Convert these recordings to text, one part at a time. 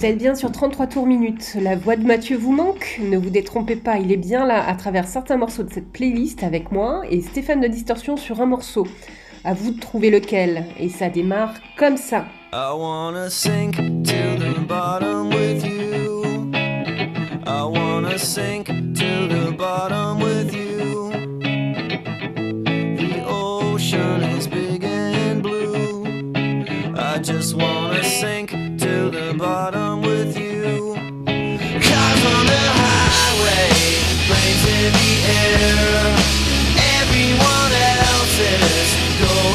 Vous êtes bien sur 33 tours minutes. La voix de Mathieu vous manque Ne vous détrompez pas, il est bien là à travers certains morceaux de cette playlist avec moi et Stéphane de Distorsion sur un morceau. À vous de trouver lequel. Et ça démarre comme ça. I wanna sink to the bottom with you. I wanna sink to the bottom with you. The ocean is big and blue. I just wanna sink to the bottom. everyone else's door.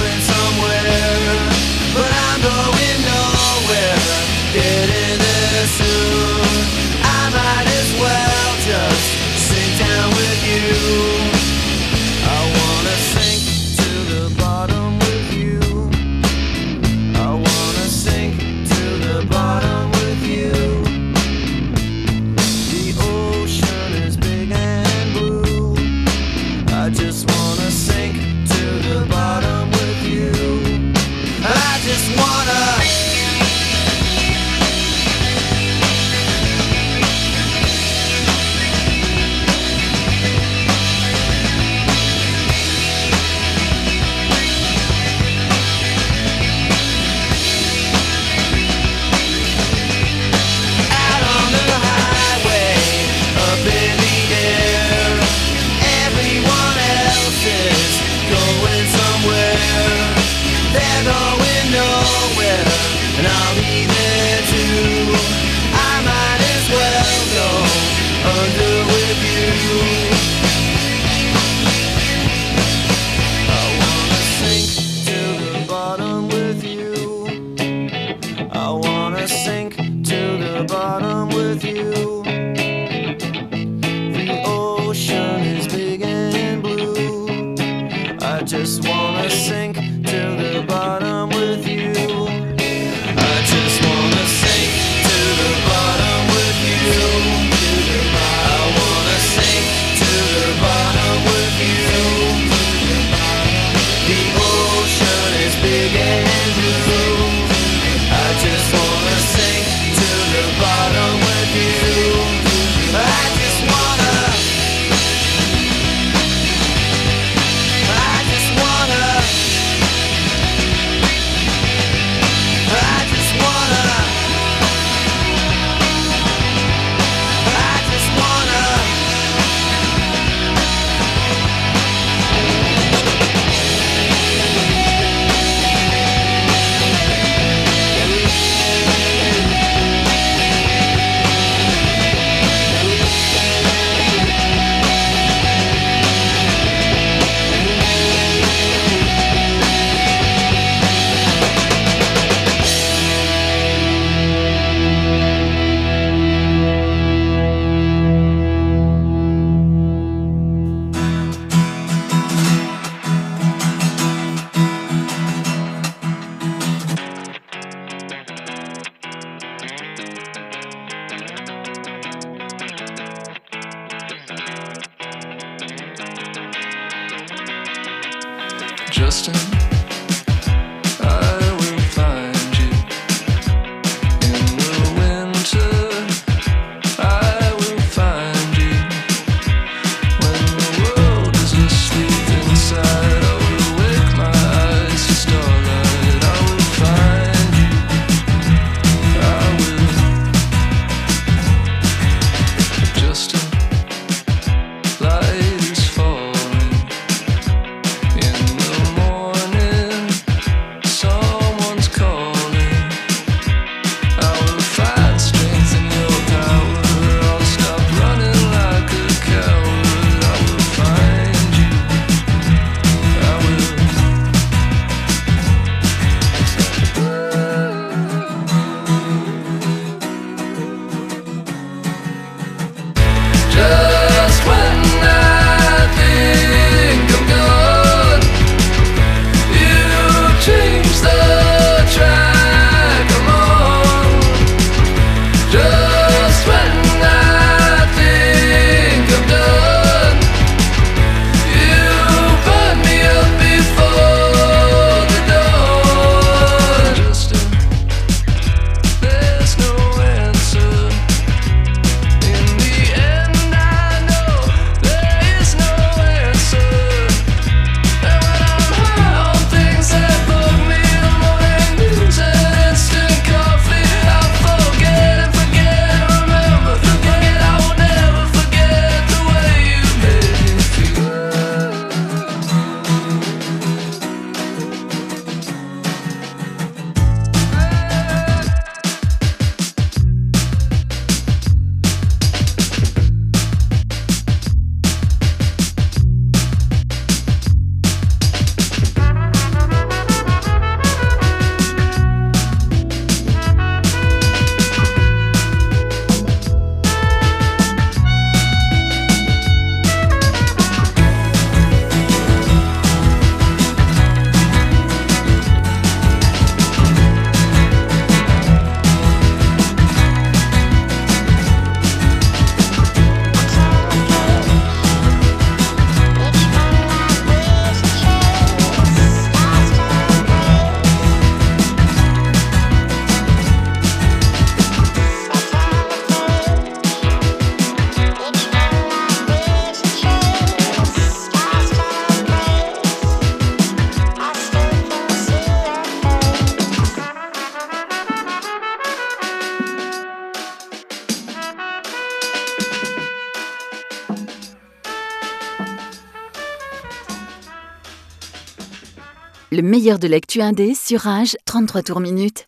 Le meilleur de l'actu indé sur Rage, 33 tours minutes.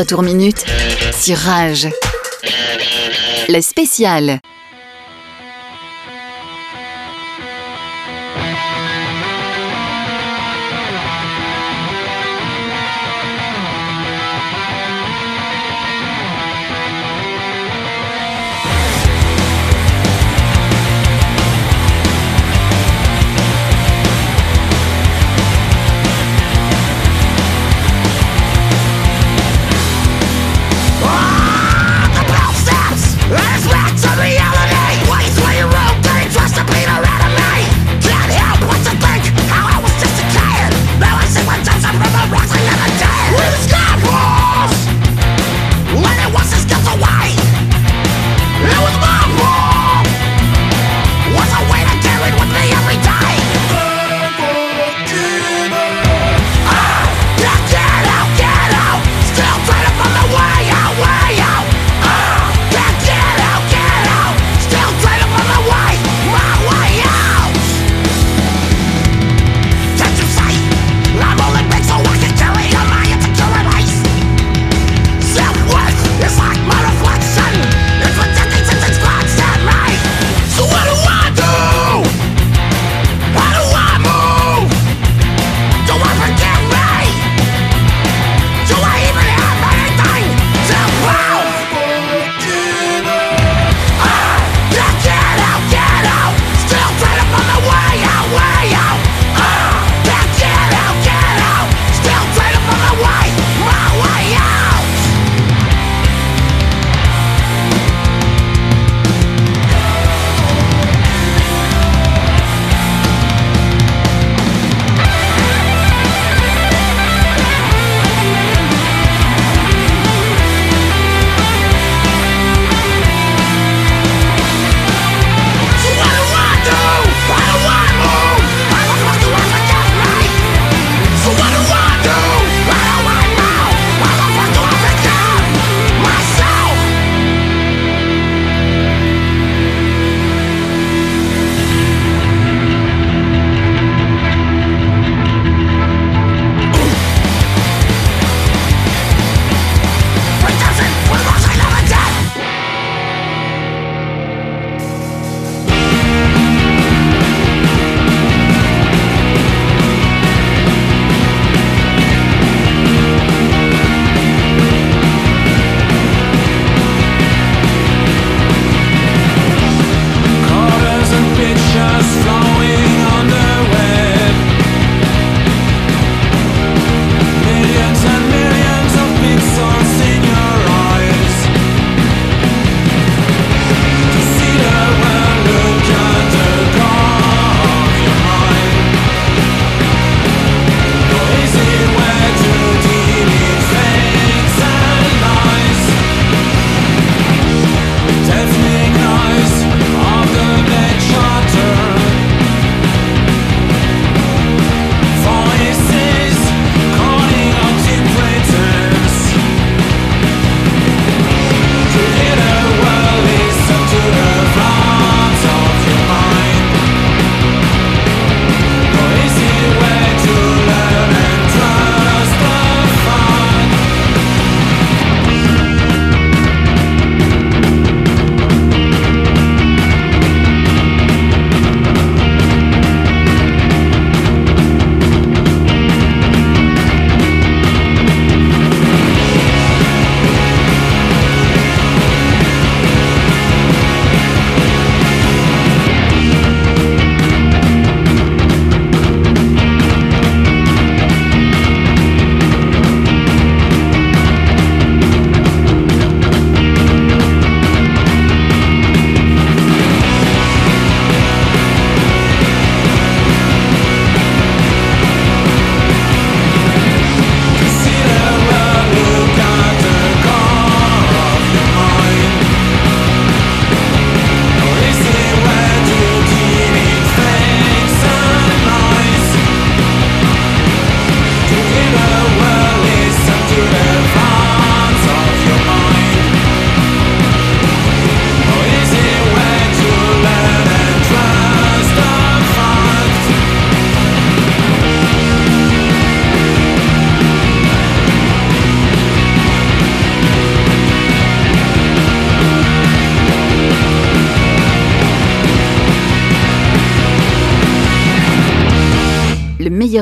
33 tours minutes sur Rage. Le spécial.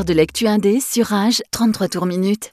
De l'actu indé sur Rage 33 tours minutes.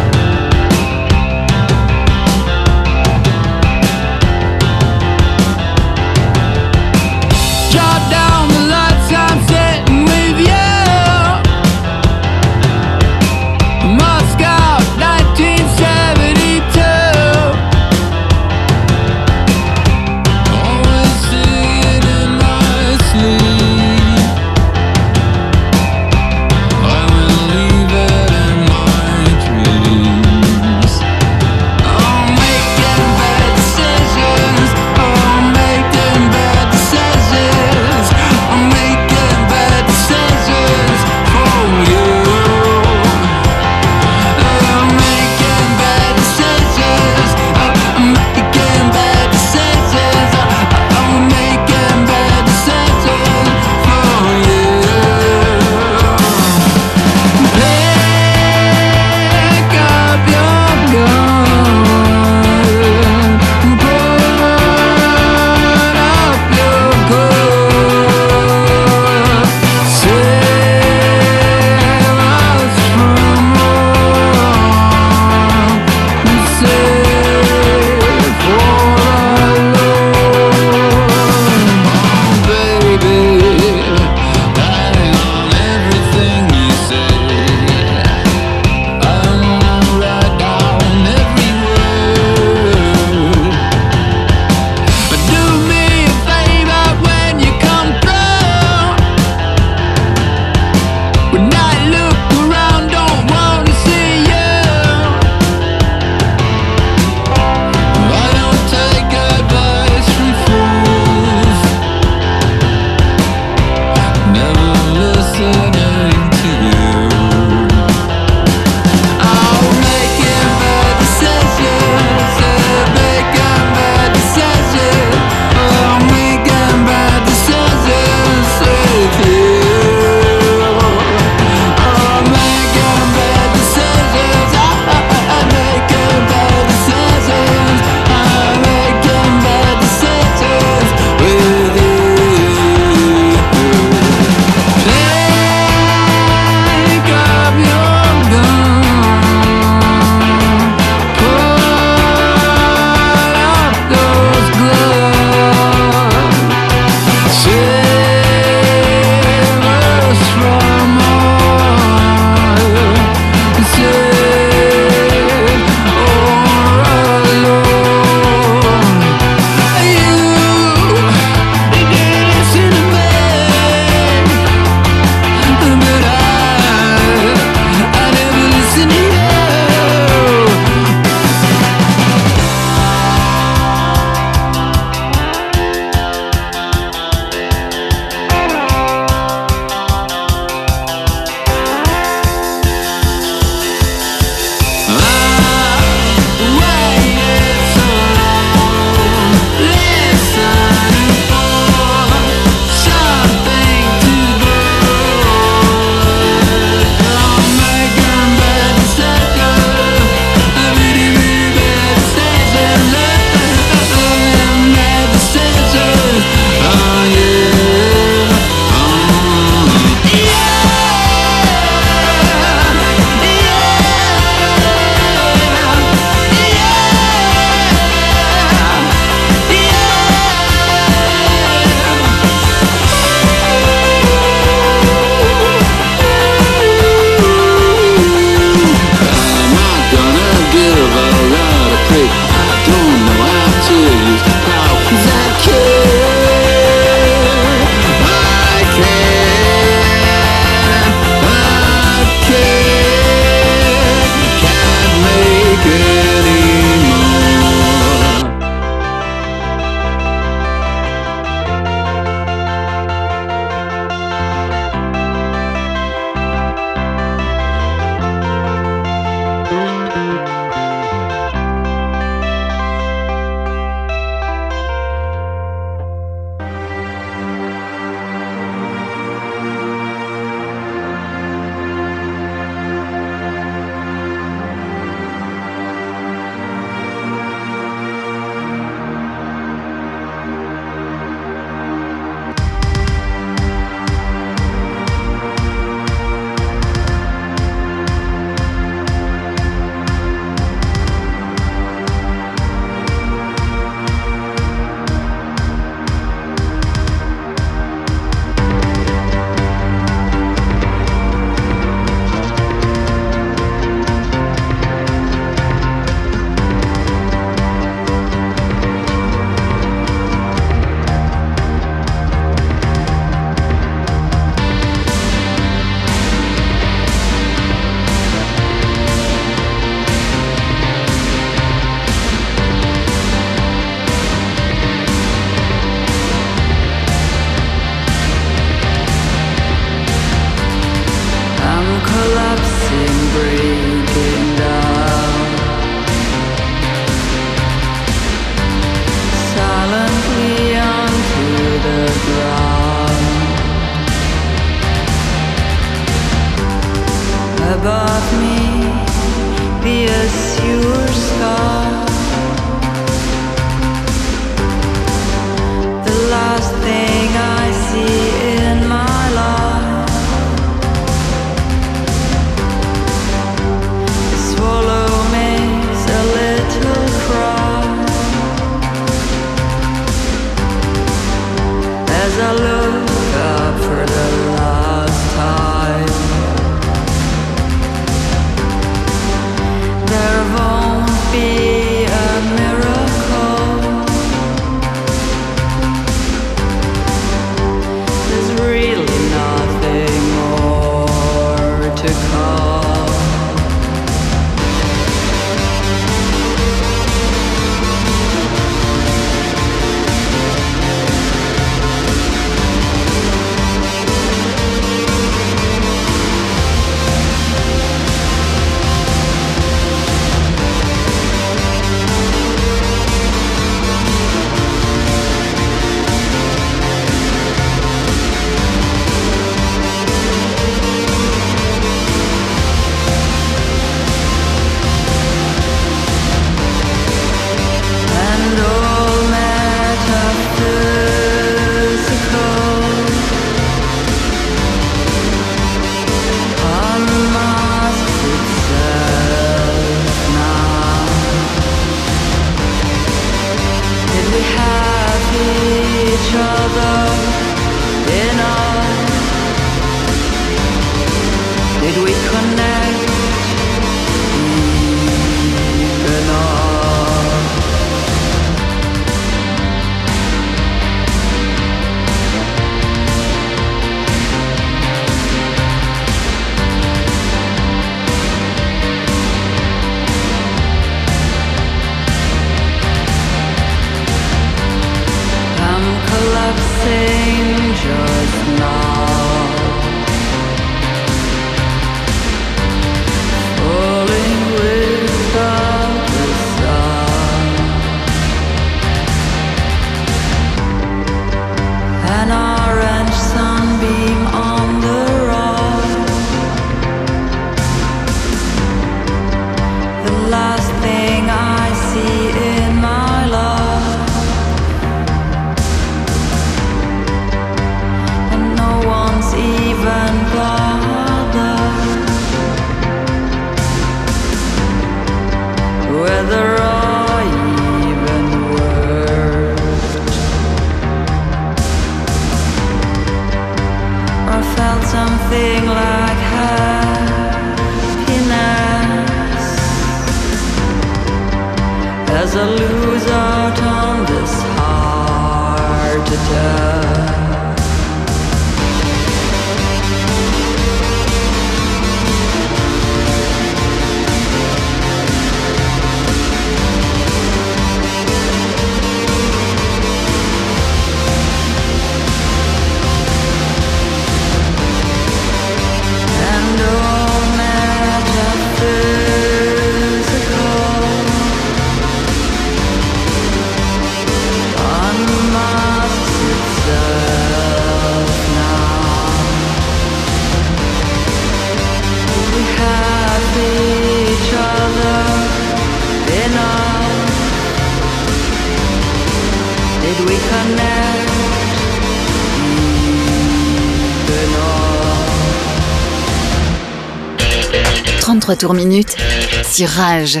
Enough? 33 tours minutes sur Rage.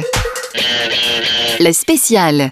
La spéciale.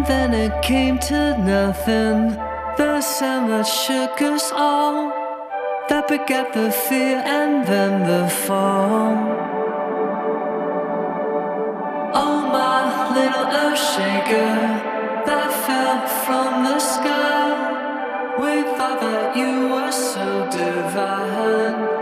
and then it came to nothing. The summer shook us all. That begat the fear and then the fall. Oh, my little earth shaker that fell from the sky. We thought that you were so divine.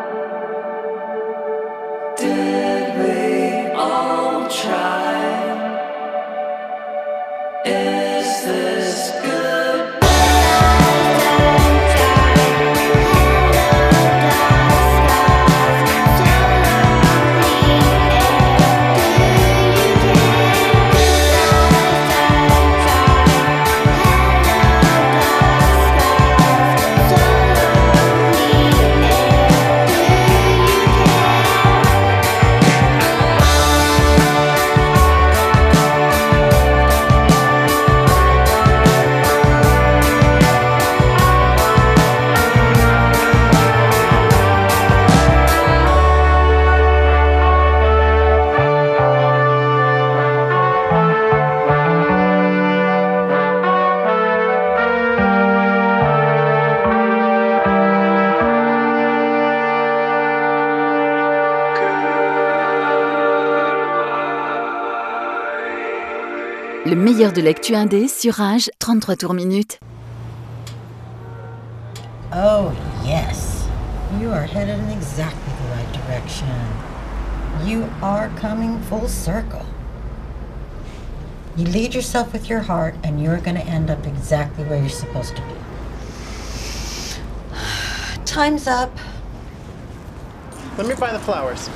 de l'actu indé sur Rage, 33 tours minutes. Oh, yes. You are headed in exactly the right direction. You are coming full circle. You lead yourself with your heart, and you're going to end up exactly where you're supposed to be. Time's up. Let me buy the flowers.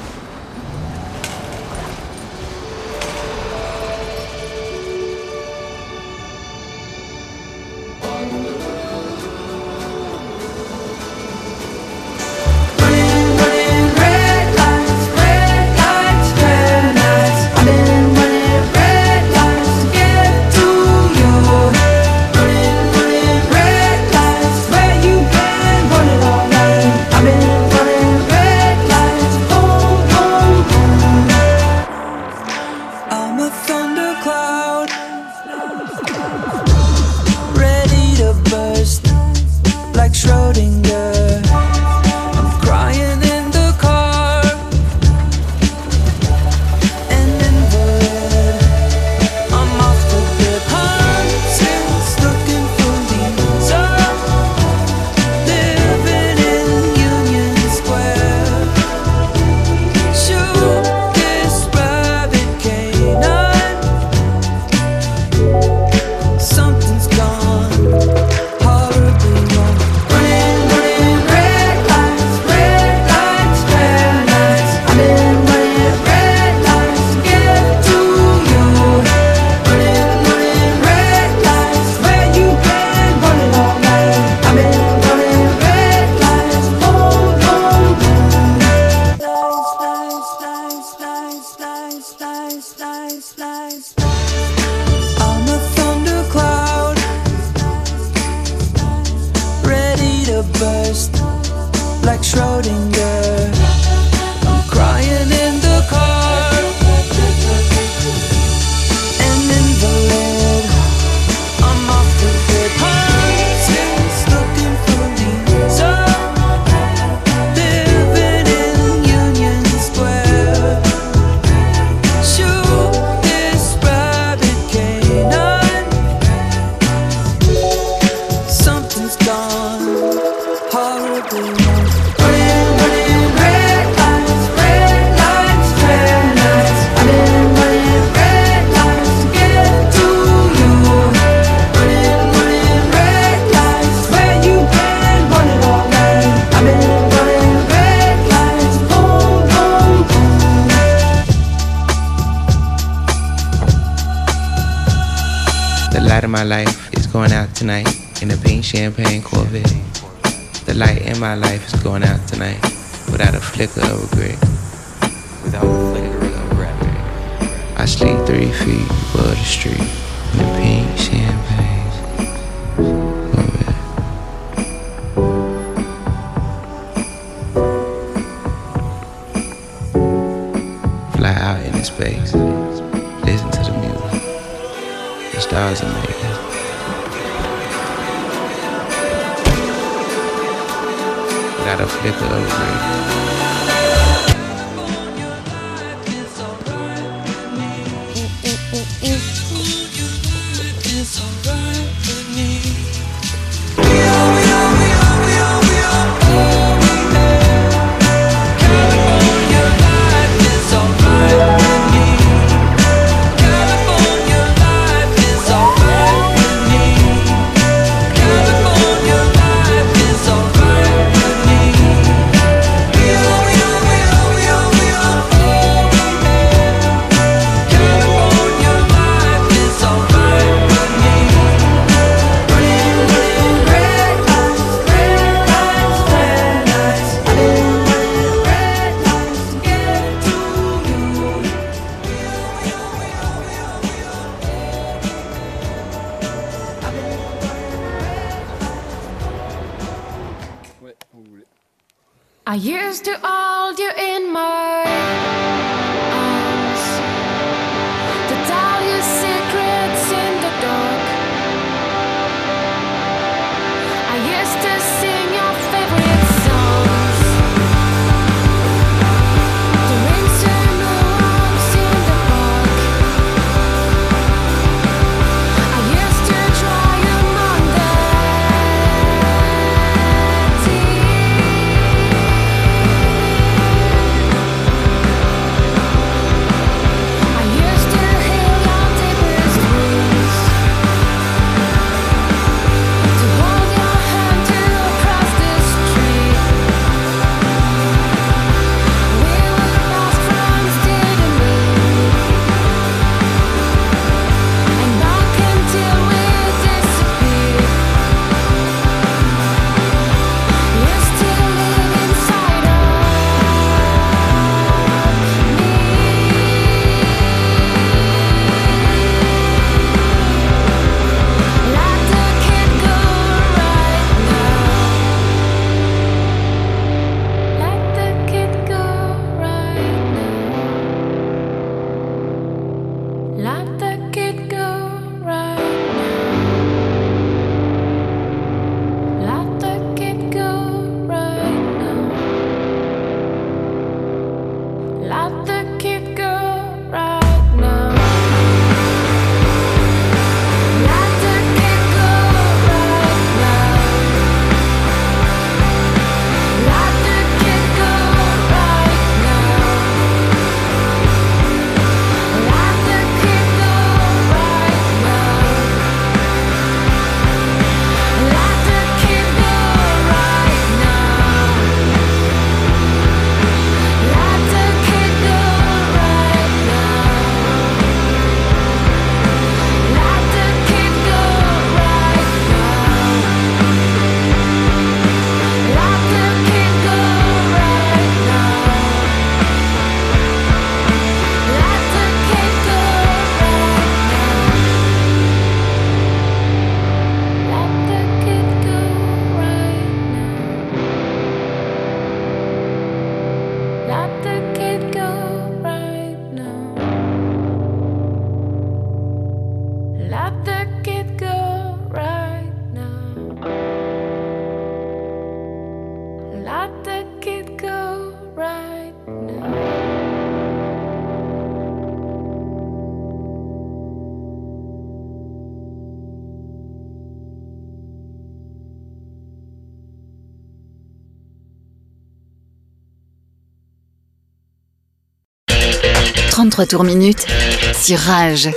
23 tours minutes sur Rage.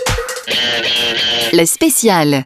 Le spécial.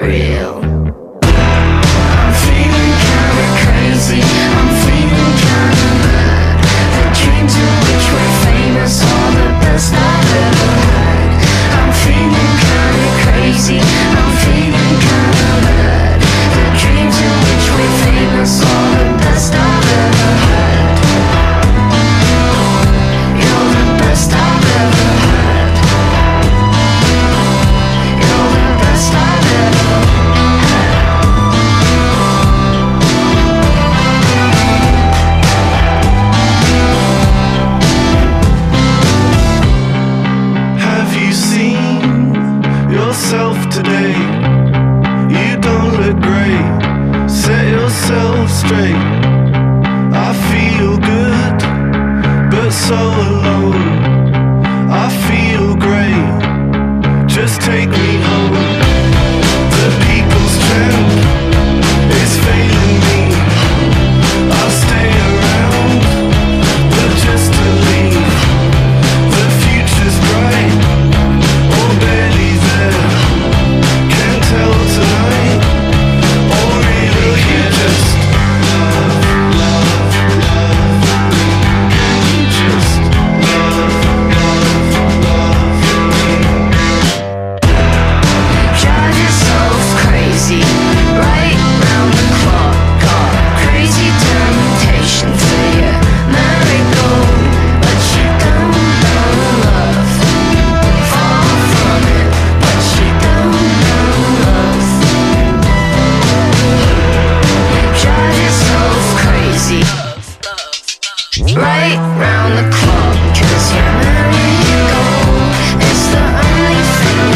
real. around the clock. Cause your memory gold It's the only thing